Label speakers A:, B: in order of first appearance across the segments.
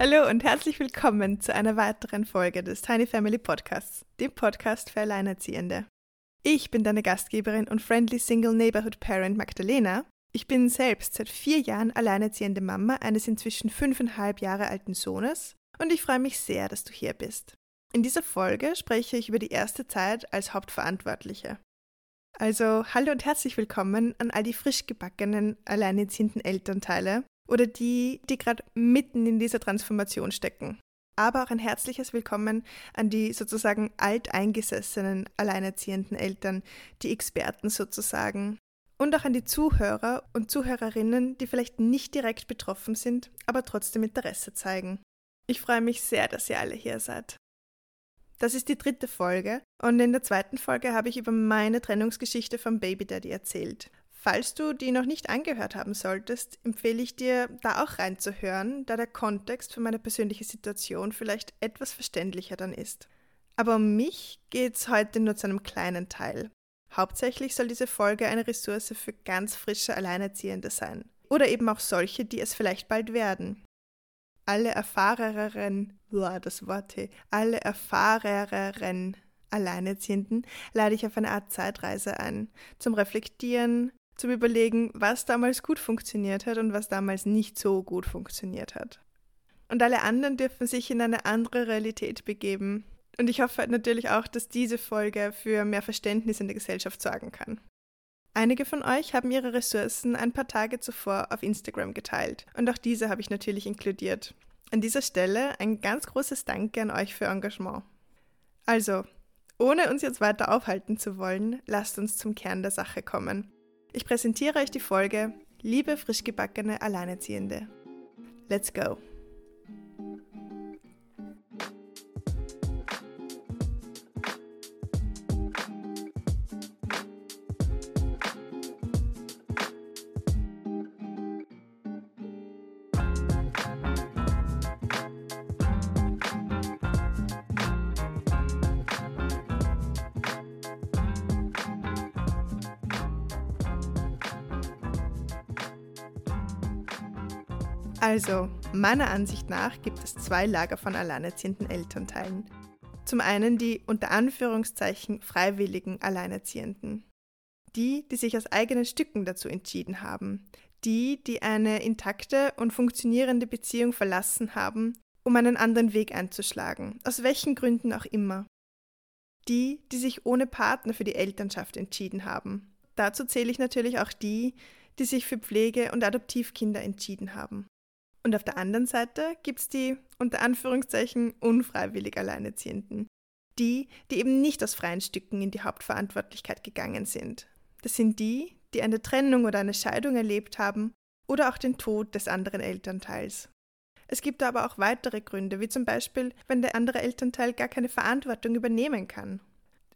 A: Hallo und herzlich willkommen zu einer weiteren Folge des Tiny Family Podcasts, dem Podcast für Alleinerziehende. Ich bin deine Gastgeberin und Friendly Single Neighborhood Parent Magdalena. Ich bin selbst seit vier Jahren alleinerziehende Mama eines inzwischen fünfeinhalb Jahre alten Sohnes und ich freue mich sehr, dass du hier bist. In dieser Folge spreche ich über die erste Zeit als Hauptverantwortliche. Also hallo und herzlich willkommen an all die frisch gebackenen, alleinerziehenden Elternteile oder die, die gerade mitten in dieser Transformation stecken. Aber auch ein herzliches Willkommen an die sozusagen alteingesessenen, alleinerziehenden Eltern, die Experten sozusagen. Und auch an die Zuhörer und Zuhörerinnen, die vielleicht nicht direkt betroffen sind, aber trotzdem Interesse zeigen. Ich freue mich sehr, dass ihr alle hier seid. Das ist die dritte Folge und in der zweiten Folge habe ich über meine Trennungsgeschichte vom Baby Daddy erzählt. Falls du die noch nicht angehört haben solltest, empfehle ich dir, da auch reinzuhören, da der Kontext für meine persönliche Situation vielleicht etwas verständlicher dann ist. Aber um mich geht es heute nur zu einem kleinen Teil. Hauptsächlich soll diese Folge eine Ressource für ganz frische Alleinerziehende sein. Oder eben auch solche, die es vielleicht bald werden. Alle erfahrenen, boah, das Wort, hey, alle erfahrenen Alleinerziehenden lade ich auf eine Art Zeitreise ein, zum Reflektieren, zum Überlegen, was damals gut funktioniert hat und was damals nicht so gut funktioniert hat. Und alle anderen dürfen sich in eine andere Realität begeben. Und ich hoffe natürlich auch, dass diese Folge für mehr Verständnis in der Gesellschaft sorgen kann. Einige von euch haben ihre Ressourcen ein paar Tage zuvor auf Instagram geteilt und auch diese habe ich natürlich inkludiert. An dieser Stelle ein ganz großes Danke an euch für Engagement. Also, ohne uns jetzt weiter aufhalten zu wollen, lasst uns zum Kern der Sache kommen. Ich präsentiere euch die Folge Liebe frischgebackene Alleinerziehende. Let's go! Also, meiner Ansicht nach gibt es zwei Lager von alleinerziehenden Elternteilen. Zum einen die unter Anführungszeichen freiwilligen Alleinerziehenden. Die, die sich aus eigenen Stücken dazu entschieden haben. Die, die eine intakte und funktionierende Beziehung verlassen haben, um einen anderen Weg einzuschlagen, aus welchen Gründen auch immer. Die, die sich ohne Partner für die Elternschaft entschieden haben. Dazu zähle ich natürlich auch die, die sich für Pflege- und Adoptivkinder entschieden haben. Und auf der anderen Seite gibt es die unter Anführungszeichen unfreiwillig Alleinerziehenden. Die, die eben nicht aus freien Stücken in die Hauptverantwortlichkeit gegangen sind. Das sind die, die eine Trennung oder eine Scheidung erlebt haben oder auch den Tod des anderen Elternteils. Es gibt aber auch weitere Gründe, wie zum Beispiel, wenn der andere Elternteil gar keine Verantwortung übernehmen kann.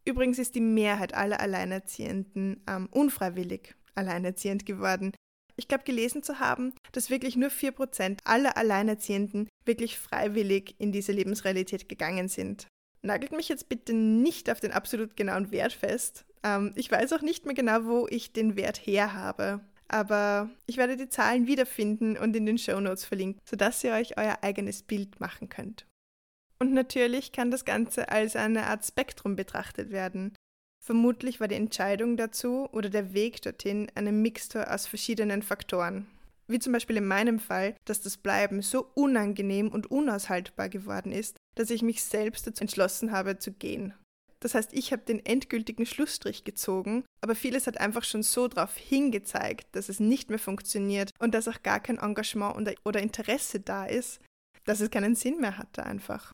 A: Übrigens ist die Mehrheit aller Alleinerziehenden ähm, unfreiwillig alleinerziehend geworden, ich glaube gelesen zu haben, dass wirklich nur 4% aller Alleinerziehenden wirklich freiwillig in diese Lebensrealität gegangen sind. Nagelt mich jetzt bitte nicht auf den absolut genauen Wert fest. Ähm, ich weiß auch nicht mehr genau, wo ich den Wert her habe. Aber ich werde die Zahlen wiederfinden und in den Show Notes verlinken, sodass ihr euch euer eigenes Bild machen könnt. Und natürlich kann das Ganze als eine Art Spektrum betrachtet werden. Vermutlich war die Entscheidung dazu oder der Weg dorthin eine Mixtur aus verschiedenen Faktoren. Wie zum Beispiel in meinem Fall, dass das Bleiben so unangenehm und unaushaltbar geworden ist, dass ich mich selbst dazu entschlossen habe zu gehen. Das heißt, ich habe den endgültigen Schlussstrich gezogen, aber vieles hat einfach schon so darauf hingezeigt, dass es nicht mehr funktioniert und dass auch gar kein Engagement oder Interesse da ist, dass es keinen Sinn mehr hatte einfach.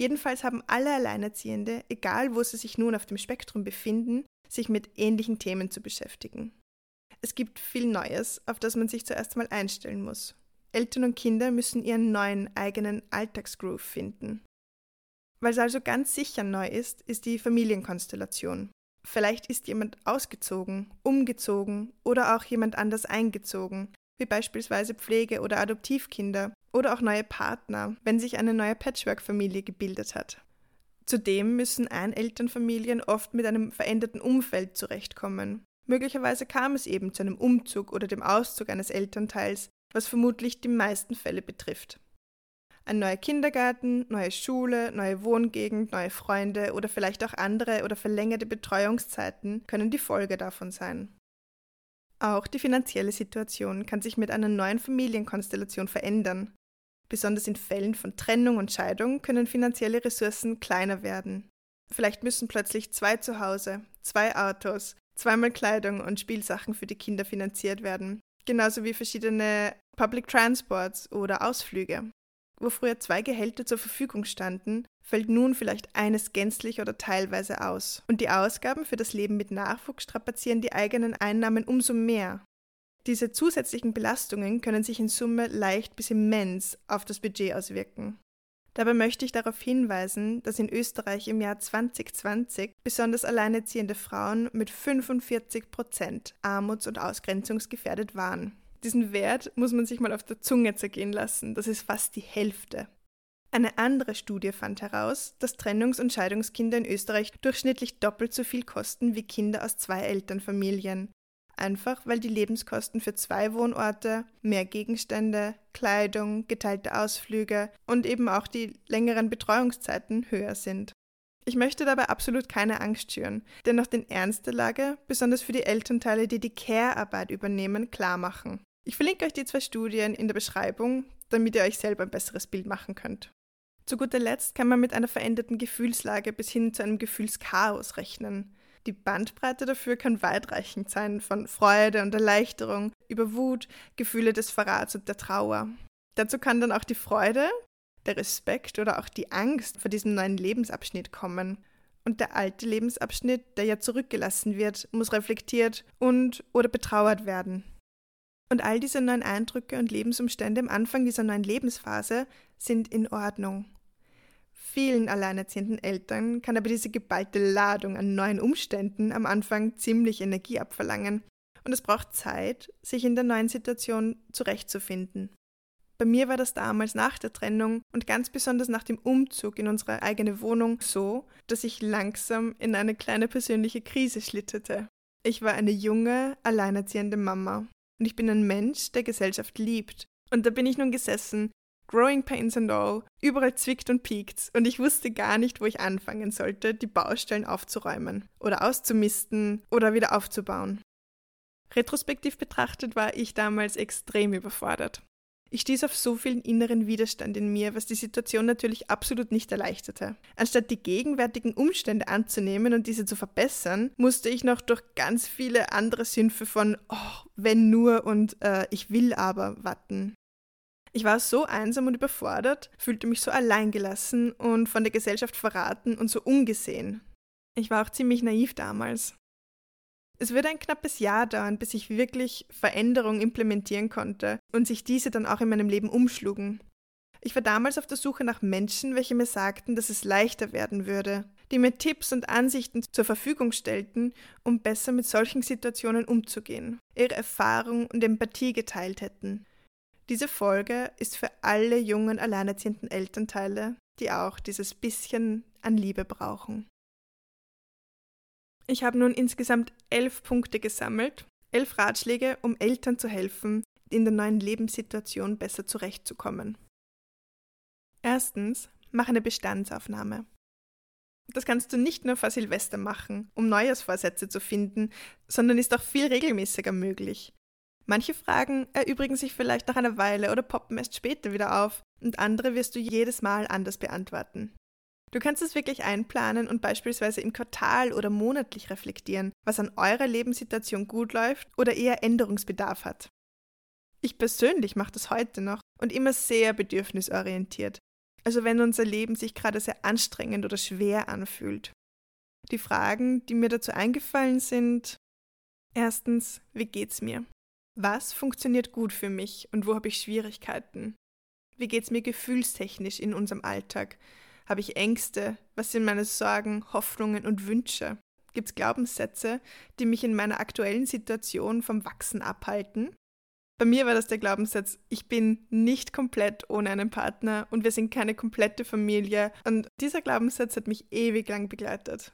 A: Jedenfalls haben alle Alleinerziehende, egal wo sie sich nun auf dem Spektrum befinden, sich mit ähnlichen Themen zu beschäftigen. Es gibt viel Neues, auf das man sich zuerst einmal einstellen muss. Eltern und Kinder müssen ihren neuen eigenen Alltagsgroove finden. Es also ganz sicher neu ist, ist die Familienkonstellation. Vielleicht ist jemand ausgezogen, umgezogen oder auch jemand anders eingezogen, wie beispielsweise Pflege- oder Adoptivkinder oder auch neue Partner, wenn sich eine neue Patchwork-Familie gebildet hat. Zudem müssen Einelternfamilien oft mit einem veränderten Umfeld zurechtkommen. Möglicherweise kam es eben zu einem Umzug oder dem Auszug eines Elternteils, was vermutlich die meisten Fälle betrifft. Ein neuer Kindergarten, neue Schule, neue Wohngegend, neue Freunde oder vielleicht auch andere oder verlängerte Betreuungszeiten können die Folge davon sein. Auch die finanzielle Situation kann sich mit einer neuen Familienkonstellation verändern. Besonders in Fällen von Trennung und Scheidung können finanzielle Ressourcen kleiner werden. Vielleicht müssen plötzlich zwei Zuhause, zwei Autos, zweimal Kleidung und Spielsachen für die Kinder finanziert werden, genauso wie verschiedene Public Transports oder Ausflüge. Wo früher zwei Gehälter zur Verfügung standen, fällt nun vielleicht eines gänzlich oder teilweise aus. Und die Ausgaben für das Leben mit Nachwuchs strapazieren die eigenen Einnahmen umso mehr. Diese zusätzlichen Belastungen können sich in Summe leicht bis immens auf das Budget auswirken. Dabei möchte ich darauf hinweisen, dass in Österreich im Jahr 2020 besonders alleinerziehende Frauen mit 45 Prozent armuts- und ausgrenzungsgefährdet waren. Diesen Wert muss man sich mal auf der Zunge zergehen lassen, das ist fast die Hälfte. Eine andere Studie fand heraus, dass Trennungs- und Scheidungskinder in Österreich durchschnittlich doppelt so viel kosten wie Kinder aus zwei Elternfamilien einfach weil die Lebenskosten für zwei Wohnorte, mehr Gegenstände, Kleidung, geteilte Ausflüge und eben auch die längeren Betreuungszeiten höher sind. Ich möchte dabei absolut keine Angst schüren, dennoch den Ernst der Lage, besonders für die Elternteile, die die Care-Arbeit übernehmen, klar machen. Ich verlinke euch die zwei Studien in der Beschreibung, damit ihr euch selber ein besseres Bild machen könnt. Zu guter Letzt kann man mit einer veränderten Gefühlslage bis hin zu einem Gefühlschaos rechnen. Die Bandbreite dafür kann weitreichend sein, von Freude und Erleichterung über Wut, Gefühle des Verrats und der Trauer. Dazu kann dann auch die Freude, der Respekt oder auch die Angst vor diesem neuen Lebensabschnitt kommen. Und der alte Lebensabschnitt, der ja zurückgelassen wird, muss reflektiert und oder betrauert werden. Und all diese neuen Eindrücke und Lebensumstände am Anfang dieser neuen Lebensphase sind in Ordnung. Vielen alleinerziehenden Eltern kann aber diese geballte Ladung an neuen Umständen am Anfang ziemlich Energie abverlangen und es braucht Zeit, sich in der neuen Situation zurechtzufinden. Bei mir war das damals nach der Trennung und ganz besonders nach dem Umzug in unsere eigene Wohnung so, dass ich langsam in eine kleine persönliche Krise schlitterte. Ich war eine junge, alleinerziehende Mama und ich bin ein Mensch, der Gesellschaft liebt. Und da bin ich nun gesessen Growing Pains and All, überall zwickt und piekt und ich wusste gar nicht, wo ich anfangen sollte, die Baustellen aufzuräumen oder auszumisten oder wieder aufzubauen. Retrospektiv betrachtet war ich damals extrem überfordert. Ich stieß auf so viel inneren Widerstand in mir, was die Situation natürlich absolut nicht erleichterte. Anstatt die gegenwärtigen Umstände anzunehmen und diese zu verbessern, musste ich noch durch ganz viele andere Sümpfe von oh, wenn nur und äh, ich will aber watten. Ich war so einsam und überfordert, fühlte mich so alleingelassen und von der Gesellschaft verraten und so ungesehen. Ich war auch ziemlich naiv damals. Es würde ein knappes Jahr dauern, bis ich wirklich Veränderungen implementieren konnte und sich diese dann auch in meinem Leben umschlugen. Ich war damals auf der Suche nach Menschen, welche mir sagten, dass es leichter werden würde, die mir Tipps und Ansichten zur Verfügung stellten, um besser mit solchen Situationen umzugehen, ihre Erfahrung und Empathie geteilt hätten, diese Folge ist für alle jungen alleinerziehenden Elternteile, die auch dieses bisschen an Liebe brauchen. Ich habe nun insgesamt elf Punkte gesammelt, elf Ratschläge, um Eltern zu helfen, in der neuen Lebenssituation besser zurechtzukommen. Erstens, mach eine Bestandsaufnahme. Das kannst du nicht nur vor Silvester machen, um Neujahrsvorsätze zu finden, sondern ist auch viel regelmäßiger möglich. Manche Fragen erübrigen sich vielleicht nach einer Weile oder poppen erst später wieder auf und andere wirst du jedes Mal anders beantworten. Du kannst es wirklich einplanen und beispielsweise im Quartal oder monatlich reflektieren, was an eurer Lebenssituation gut läuft oder eher Änderungsbedarf hat. Ich persönlich mache das heute noch und immer sehr bedürfnisorientiert. Also wenn unser Leben sich gerade sehr anstrengend oder schwer anfühlt. Die Fragen, die mir dazu eingefallen sind, erstens, wie geht's mir? Was funktioniert gut für mich und wo habe ich Schwierigkeiten? Wie geht es mir gefühlstechnisch in unserem Alltag? Habe ich Ängste? Was sind meine Sorgen, Hoffnungen und Wünsche? Gibt es Glaubenssätze, die mich in meiner aktuellen Situation vom Wachsen abhalten? Bei mir war das der Glaubenssatz, ich bin nicht komplett ohne einen Partner und wir sind keine komplette Familie. Und dieser Glaubenssatz hat mich ewig lang begleitet.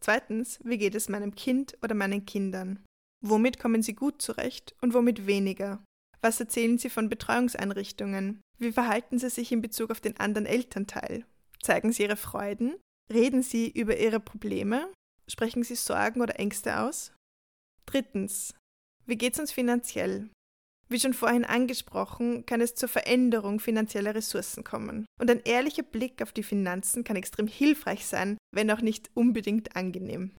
A: Zweitens, wie geht es meinem Kind oder meinen Kindern? Womit kommen sie gut zurecht und womit weniger? Was erzählen sie von Betreuungseinrichtungen? Wie verhalten sie sich in Bezug auf den anderen Elternteil? Zeigen sie ihre Freuden? Reden sie über ihre Probleme? Sprechen sie Sorgen oder Ängste aus? Drittens. Wie geht es uns finanziell? Wie schon vorhin angesprochen, kann es zur Veränderung finanzieller Ressourcen kommen. Und ein ehrlicher Blick auf die Finanzen kann extrem hilfreich sein, wenn auch nicht unbedingt angenehm.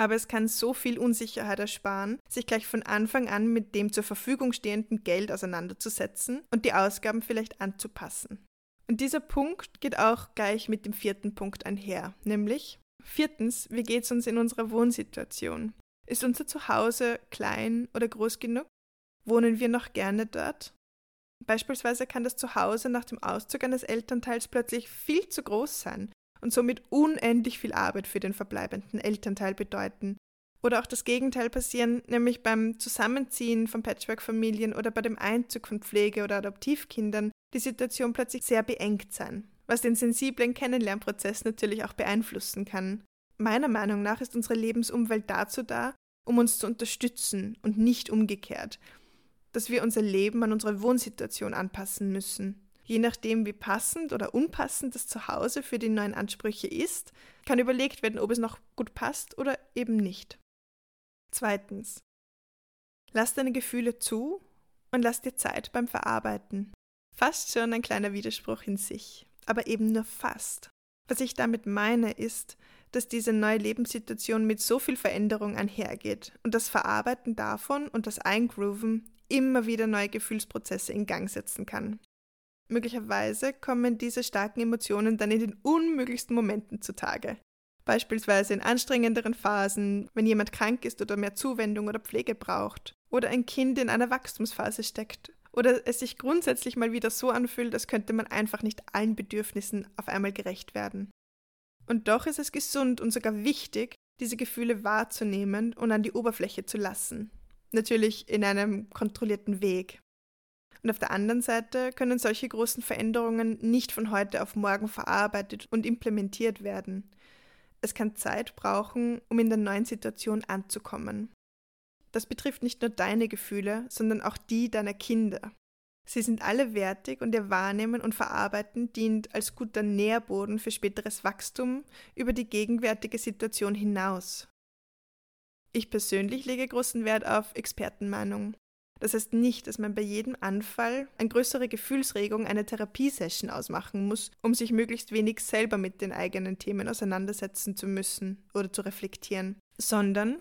A: Aber es kann so viel Unsicherheit ersparen, sich gleich von Anfang an mit dem zur Verfügung stehenden Geld auseinanderzusetzen und die Ausgaben vielleicht anzupassen. Und dieser Punkt geht auch gleich mit dem vierten Punkt einher, nämlich viertens, wie geht es uns in unserer Wohnsituation? Ist unser Zuhause klein oder groß genug? Wohnen wir noch gerne dort? Beispielsweise kann das Zuhause nach dem Auszug eines Elternteils plötzlich viel zu groß sein und somit unendlich viel Arbeit für den verbleibenden Elternteil bedeuten. Oder auch das Gegenteil passieren, nämlich beim Zusammenziehen von Patchwork-Familien oder bei dem Einzug von Pflege- oder Adoptivkindern die Situation plötzlich sehr beengt sein, was den sensiblen Kennenlernprozess natürlich auch beeinflussen kann. Meiner Meinung nach ist unsere Lebensumwelt dazu da, um uns zu unterstützen und nicht umgekehrt, dass wir unser Leben an unsere Wohnsituation anpassen müssen. Je nachdem, wie passend oder unpassend das Zuhause für die neuen Ansprüche ist, kann überlegt werden, ob es noch gut passt oder eben nicht. Zweitens. Lass deine Gefühle zu und lass dir Zeit beim Verarbeiten. Fast schon ein kleiner Widerspruch in sich, aber eben nur fast. Was ich damit meine, ist, dass diese neue Lebenssituation mit so viel Veränderung einhergeht und das Verarbeiten davon und das Eingrooven immer wieder neue Gefühlsprozesse in Gang setzen kann. Möglicherweise kommen diese starken Emotionen dann in den unmöglichsten Momenten zutage. Beispielsweise in anstrengenderen Phasen, wenn jemand krank ist oder mehr Zuwendung oder Pflege braucht, oder ein Kind in einer Wachstumsphase steckt, oder es sich grundsätzlich mal wieder so anfühlt, als könnte man einfach nicht allen Bedürfnissen auf einmal gerecht werden. Und doch ist es gesund und sogar wichtig, diese Gefühle wahrzunehmen und an die Oberfläche zu lassen. Natürlich in einem kontrollierten Weg. Und auf der anderen Seite können solche großen Veränderungen nicht von heute auf morgen verarbeitet und implementiert werden. Es kann Zeit brauchen, um in der neuen Situation anzukommen. Das betrifft nicht nur deine Gefühle, sondern auch die deiner Kinder. Sie sind alle wertig und ihr Wahrnehmen und Verarbeiten dient als guter Nährboden für späteres Wachstum über die gegenwärtige Situation hinaus. Ich persönlich lege großen Wert auf Expertenmeinung. Das heißt nicht, dass man bei jedem Anfall eine größere Gefühlsregung eine Therapiesession ausmachen muss, um sich möglichst wenig selber mit den eigenen Themen auseinandersetzen zu müssen oder zu reflektieren, sondern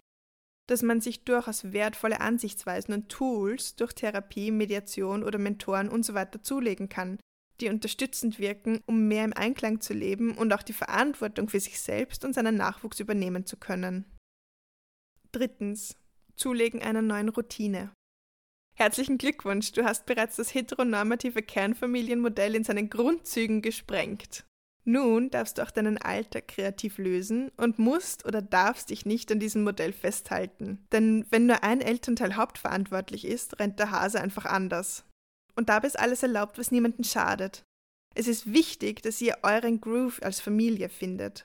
A: dass man sich durchaus wertvolle Ansichtsweisen und Tools durch Therapie, Mediation oder Mentoren usw. So zulegen kann, die unterstützend wirken, um mehr im Einklang zu leben und auch die Verantwortung für sich selbst und seinen Nachwuchs übernehmen zu können. Drittens. Zulegen einer neuen Routine. Herzlichen Glückwunsch, du hast bereits das heteronormative Kernfamilienmodell in seinen Grundzügen gesprengt. Nun darfst du auch deinen Alltag kreativ lösen und musst oder darfst dich nicht an diesem Modell festhalten. Denn wenn nur ein Elternteil hauptverantwortlich ist, rennt der Hase einfach anders. Und dabei ist alles erlaubt, was niemanden schadet. Es ist wichtig, dass ihr euren Groove als Familie findet.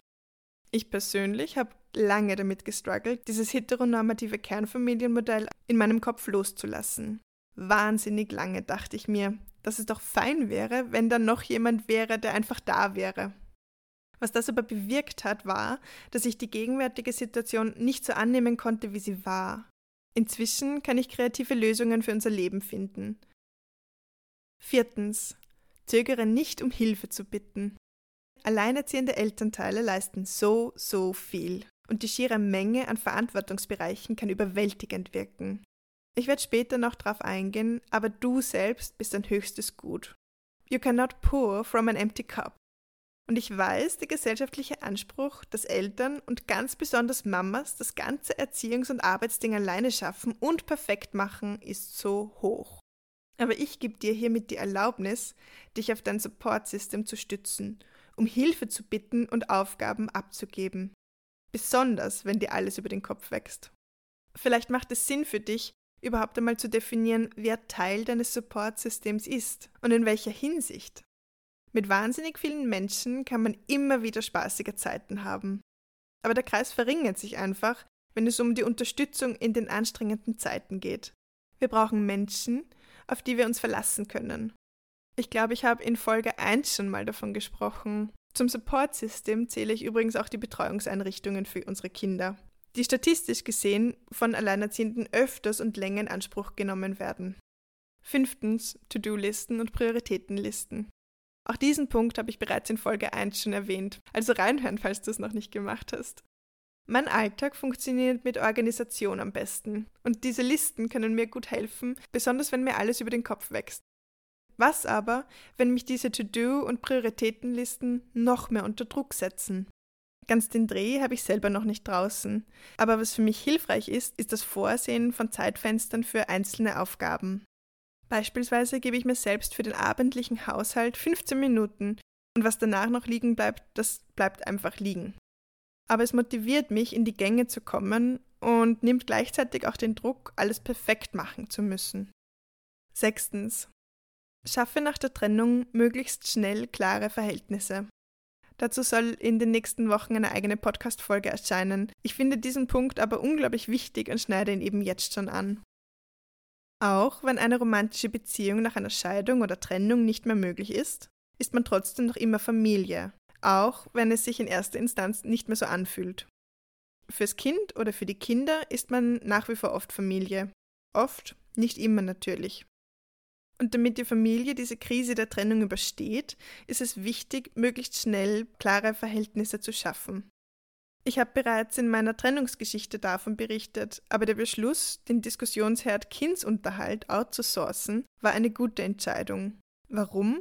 A: Ich persönlich habe lange damit gestruggelt, dieses heteronormative Kernfamilienmodell in meinem Kopf loszulassen. Wahnsinnig lange dachte ich mir, dass es doch fein wäre, wenn da noch jemand wäre, der einfach da wäre. Was das aber bewirkt hat, war, dass ich die gegenwärtige Situation nicht so annehmen konnte, wie sie war. Inzwischen kann ich kreative Lösungen für unser Leben finden. Viertens. Zögere nicht, um Hilfe zu bitten. Alleinerziehende Elternteile leisten so, so viel und die schiere Menge an Verantwortungsbereichen kann überwältigend wirken. Ich werde später noch darauf eingehen, aber du selbst bist dein höchstes Gut. You cannot pour from an empty cup. Und ich weiß, der gesellschaftliche Anspruch, dass Eltern und ganz besonders Mamas das ganze Erziehungs- und Arbeitsding alleine schaffen und perfekt machen, ist so hoch. Aber ich gebe dir hiermit die Erlaubnis, dich auf dein Support-System zu stützen, um Hilfe zu bitten und Aufgaben abzugeben besonders wenn dir alles über den Kopf wächst. Vielleicht macht es Sinn für dich, überhaupt einmal zu definieren, wer Teil deines Support-Systems ist und in welcher Hinsicht. Mit wahnsinnig vielen Menschen kann man immer wieder spaßige Zeiten haben. Aber der Kreis verringert sich einfach, wenn es um die Unterstützung in den anstrengenden Zeiten geht. Wir brauchen Menschen, auf die wir uns verlassen können. Ich glaube, ich habe in Folge 1 schon mal davon gesprochen. Zum Support-System zähle ich übrigens auch die Betreuungseinrichtungen für unsere Kinder, die statistisch gesehen von Alleinerziehenden öfters und länger in Anspruch genommen werden. Fünftens To-Do-Listen und Prioritätenlisten. Auch diesen Punkt habe ich bereits in Folge 1 schon erwähnt, also reinhören, falls du es noch nicht gemacht hast. Mein Alltag funktioniert mit Organisation am besten und diese Listen können mir gut helfen, besonders wenn mir alles über den Kopf wächst. Was aber, wenn mich diese To-Do- und Prioritätenlisten noch mehr unter Druck setzen? Ganz den Dreh habe ich selber noch nicht draußen. Aber was für mich hilfreich ist, ist das Vorsehen von Zeitfenstern für einzelne Aufgaben. Beispielsweise gebe ich mir selbst für den abendlichen Haushalt 15 Minuten und was danach noch liegen bleibt, das bleibt einfach liegen. Aber es motiviert mich, in die Gänge zu kommen und nimmt gleichzeitig auch den Druck, alles perfekt machen zu müssen. Sechstens. Schaffe nach der Trennung möglichst schnell klare Verhältnisse. Dazu soll in den nächsten Wochen eine eigene Podcast-Folge erscheinen. Ich finde diesen Punkt aber unglaublich wichtig und schneide ihn eben jetzt schon an. Auch wenn eine romantische Beziehung nach einer Scheidung oder Trennung nicht mehr möglich ist, ist man trotzdem noch immer Familie, auch wenn es sich in erster Instanz nicht mehr so anfühlt. Fürs Kind oder für die Kinder ist man nach wie vor oft Familie. Oft, nicht immer natürlich. Und damit die Familie diese Krise der Trennung übersteht, ist es wichtig, möglichst schnell klare Verhältnisse zu schaffen. Ich habe bereits in meiner Trennungsgeschichte davon berichtet, aber der Beschluss, den Diskussionsherd Kindsunterhalt outzusourcen, war eine gute Entscheidung. Warum?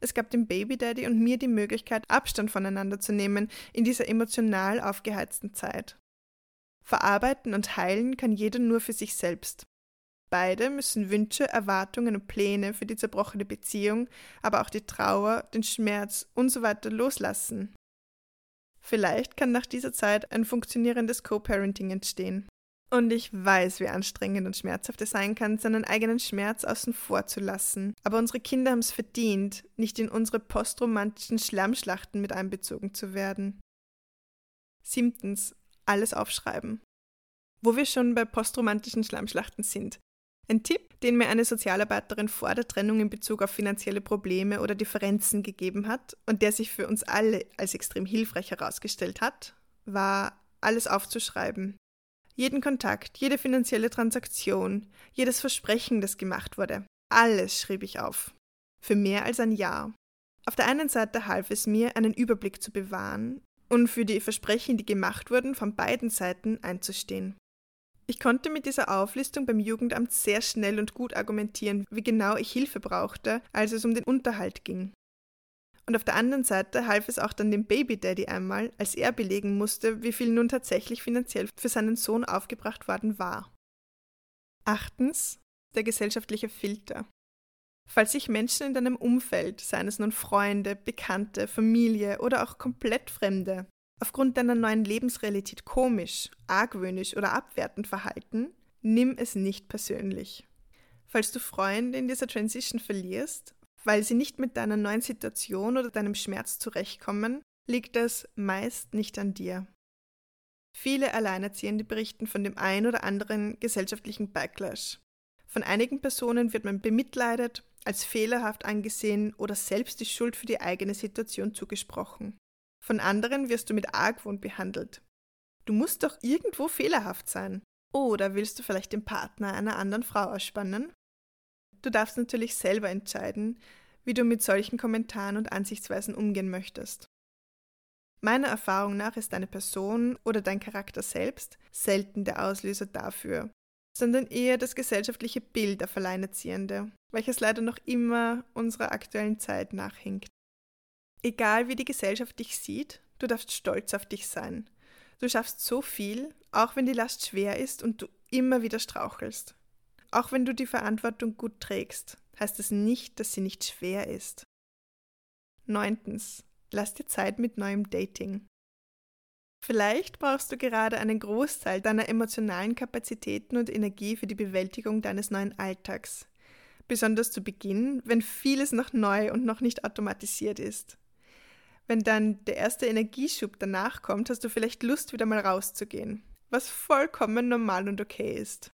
A: Es gab dem Baby Daddy und mir die Möglichkeit, Abstand voneinander zu nehmen in dieser emotional aufgeheizten Zeit. Verarbeiten und heilen kann jeder nur für sich selbst. Beide müssen Wünsche, Erwartungen und Pläne für die zerbrochene Beziehung, aber auch die Trauer, den Schmerz und so weiter loslassen. Vielleicht kann nach dieser Zeit ein funktionierendes Co-Parenting entstehen. Und ich weiß, wie anstrengend und schmerzhaft es sein kann, seinen eigenen Schmerz außen vor zu lassen. Aber unsere Kinder haben es verdient, nicht in unsere postromantischen Schlammschlachten mit einbezogen zu werden. Siebtens. Alles aufschreiben. Wo wir schon bei postromantischen Schlammschlachten sind. Ein Tipp, den mir eine Sozialarbeiterin vor der Trennung in Bezug auf finanzielle Probleme oder Differenzen gegeben hat und der sich für uns alle als extrem hilfreich herausgestellt hat, war, alles aufzuschreiben. Jeden Kontakt, jede finanzielle Transaktion, jedes Versprechen, das gemacht wurde, alles schrieb ich auf. Für mehr als ein Jahr. Auf der einen Seite half es mir, einen Überblick zu bewahren und für die Versprechen, die gemacht wurden, von beiden Seiten einzustehen. Ich konnte mit dieser Auflistung beim Jugendamt sehr schnell und gut argumentieren, wie genau ich Hilfe brauchte, als es um den Unterhalt ging. Und auf der anderen Seite half es auch dann dem Baby Daddy einmal, als er belegen musste, wie viel nun tatsächlich finanziell für seinen Sohn aufgebracht worden war. Achtens. Der gesellschaftliche Filter. Falls sich Menschen in deinem Umfeld, seien es nun Freunde, Bekannte, Familie oder auch komplett Fremde, aufgrund deiner neuen Lebensrealität komisch, argwöhnisch oder abwertend verhalten, nimm es nicht persönlich. Falls du Freunde in dieser Transition verlierst, weil sie nicht mit deiner neuen Situation oder deinem Schmerz zurechtkommen, liegt es meist nicht an dir. Viele Alleinerziehende berichten von dem ein oder anderen gesellschaftlichen Backlash. Von einigen Personen wird man bemitleidet, als fehlerhaft angesehen oder selbst die Schuld für die eigene Situation zugesprochen. Von anderen wirst du mit Argwohn behandelt. Du musst doch irgendwo fehlerhaft sein. Oder willst du vielleicht den Partner einer anderen Frau ausspannen? Du darfst natürlich selber entscheiden, wie du mit solchen Kommentaren und Ansichtsweisen umgehen möchtest. Meiner Erfahrung nach ist deine Person oder dein Charakter selbst selten der Auslöser dafür, sondern eher das gesellschaftliche Bild auf Alleinerziehende, welches leider noch immer unserer aktuellen Zeit nachhinkt. Egal wie die Gesellschaft dich sieht, du darfst stolz auf dich sein. Du schaffst so viel, auch wenn die Last schwer ist und du immer wieder strauchelst. Auch wenn du die Verantwortung gut trägst, heißt es nicht, dass sie nicht schwer ist. Neuntens. Lass dir Zeit mit neuem Dating. Vielleicht brauchst du gerade einen Großteil deiner emotionalen Kapazitäten und Energie für die Bewältigung deines neuen Alltags. Besonders zu Beginn, wenn vieles noch neu und noch nicht automatisiert ist. Wenn dann der erste Energieschub danach kommt, hast du vielleicht Lust, wieder mal rauszugehen, was vollkommen normal und okay ist.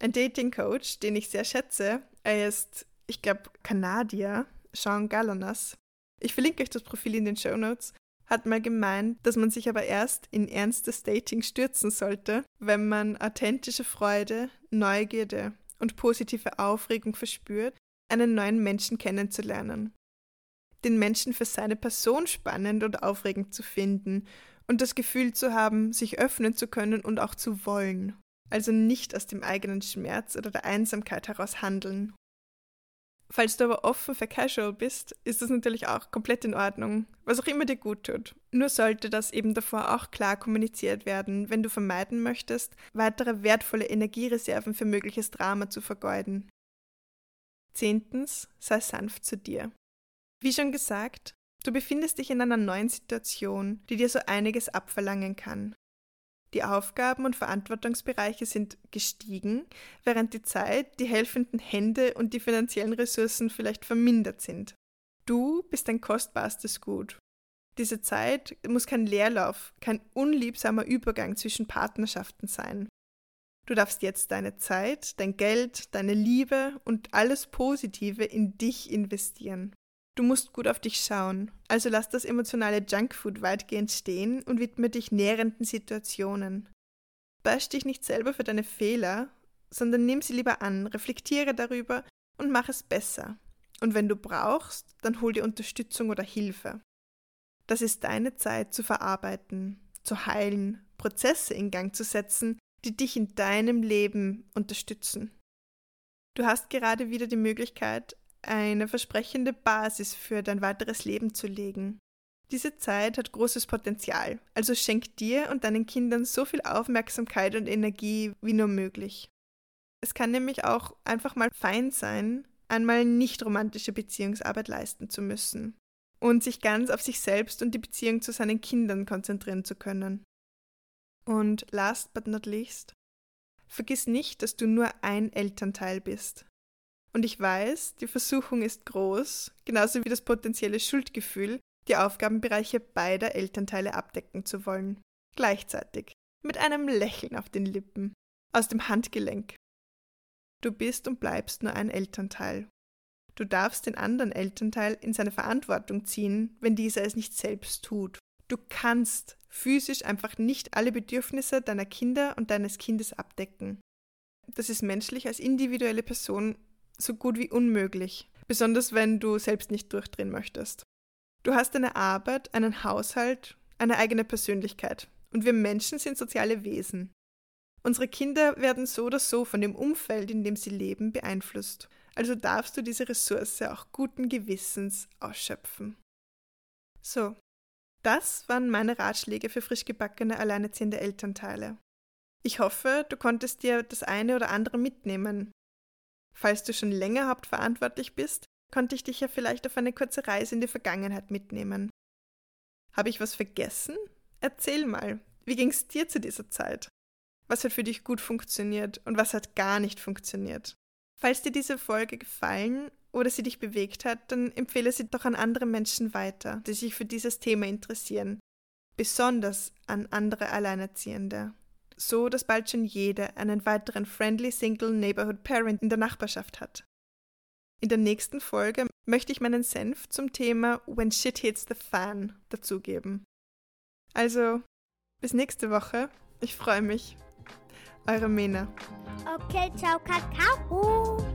A: Ein Dating Coach, den ich sehr schätze, er ist, ich glaube, Kanadier, Sean Galanas, ich verlinke euch das Profil in den Show Notes, hat mal gemeint, dass man sich aber erst in ernstes Dating stürzen sollte, wenn man authentische Freude, Neugierde und positive Aufregung verspürt, einen neuen Menschen kennenzulernen. Den Menschen für seine Person spannend und aufregend zu finden und das Gefühl zu haben, sich öffnen zu können und auch zu wollen. Also nicht aus dem eigenen Schmerz oder der Einsamkeit heraus handeln. Falls du aber offen für Casual bist, ist das natürlich auch komplett in Ordnung, was auch immer dir gut tut. Nur sollte das eben davor auch klar kommuniziert werden, wenn du vermeiden möchtest, weitere wertvolle Energiereserven für mögliches Drama zu vergeuden. Zehntens, sei sanft zu dir. Wie schon gesagt, du befindest dich in einer neuen Situation, die dir so einiges abverlangen kann. Die Aufgaben und Verantwortungsbereiche sind gestiegen, während die Zeit, die helfenden Hände und die finanziellen Ressourcen vielleicht vermindert sind. Du bist ein kostbarstes Gut. Diese Zeit muss kein Leerlauf, kein unliebsamer Übergang zwischen Partnerschaften sein. Du darfst jetzt deine Zeit, dein Geld, deine Liebe und alles Positive in dich investieren. Du musst gut auf dich schauen, also lass das emotionale Junkfood weitgehend stehen und widme dich nährenden Situationen. Bash dich nicht selber für deine Fehler, sondern nimm sie lieber an, reflektiere darüber und mach es besser. Und wenn du brauchst, dann hol dir Unterstützung oder Hilfe. Das ist deine Zeit zu verarbeiten, zu heilen, Prozesse in Gang zu setzen, die dich in deinem Leben unterstützen. Du hast gerade wieder die Möglichkeit, eine versprechende Basis für dein weiteres Leben zu legen. Diese Zeit hat großes Potenzial, also schenk dir und deinen Kindern so viel Aufmerksamkeit und Energie wie nur möglich. Es kann nämlich auch einfach mal fein sein, einmal nicht romantische Beziehungsarbeit leisten zu müssen und sich ganz auf sich selbst und die Beziehung zu seinen Kindern konzentrieren zu können. Und last but not least, vergiss nicht, dass du nur ein Elternteil bist. Und ich weiß, die Versuchung ist groß, genauso wie das potenzielle Schuldgefühl, die Aufgabenbereiche beider Elternteile abdecken zu wollen. Gleichzeitig, mit einem Lächeln auf den Lippen, aus dem Handgelenk. Du bist und bleibst nur ein Elternteil. Du darfst den anderen Elternteil in seine Verantwortung ziehen, wenn dieser es nicht selbst tut. Du kannst physisch einfach nicht alle Bedürfnisse deiner Kinder und deines Kindes abdecken. Das ist menschlich als individuelle Person so gut wie unmöglich, besonders wenn du selbst nicht durchdrehen möchtest. Du hast eine Arbeit, einen Haushalt, eine eigene Persönlichkeit und wir Menschen sind soziale Wesen. Unsere Kinder werden so oder so von dem Umfeld, in dem sie leben, beeinflusst. Also darfst du diese Ressource auch guten Gewissens ausschöpfen. So, das waren meine Ratschläge für frisch gebackene alleinerziehende Elternteile. Ich hoffe, du konntest dir das eine oder andere mitnehmen Falls du schon länger hauptverantwortlich bist, konnte ich dich ja vielleicht auf eine kurze Reise in die Vergangenheit mitnehmen. Habe ich was vergessen? Erzähl mal, wie ging es dir zu dieser Zeit? Was hat für dich gut funktioniert und was hat gar nicht funktioniert? Falls dir diese Folge gefallen oder sie dich bewegt hat, dann empfehle sie doch an andere Menschen weiter, die sich für dieses Thema interessieren, besonders an andere Alleinerziehende so dass bald schon jeder einen weiteren Friendly Single Neighborhood Parent in der Nachbarschaft hat. In der nächsten Folge möchte ich meinen Senf zum Thema When Shit Hits the Fan dazugeben. Also, bis nächste Woche. Ich freue mich. Eure Mena.
B: Okay, ciao, Kakao.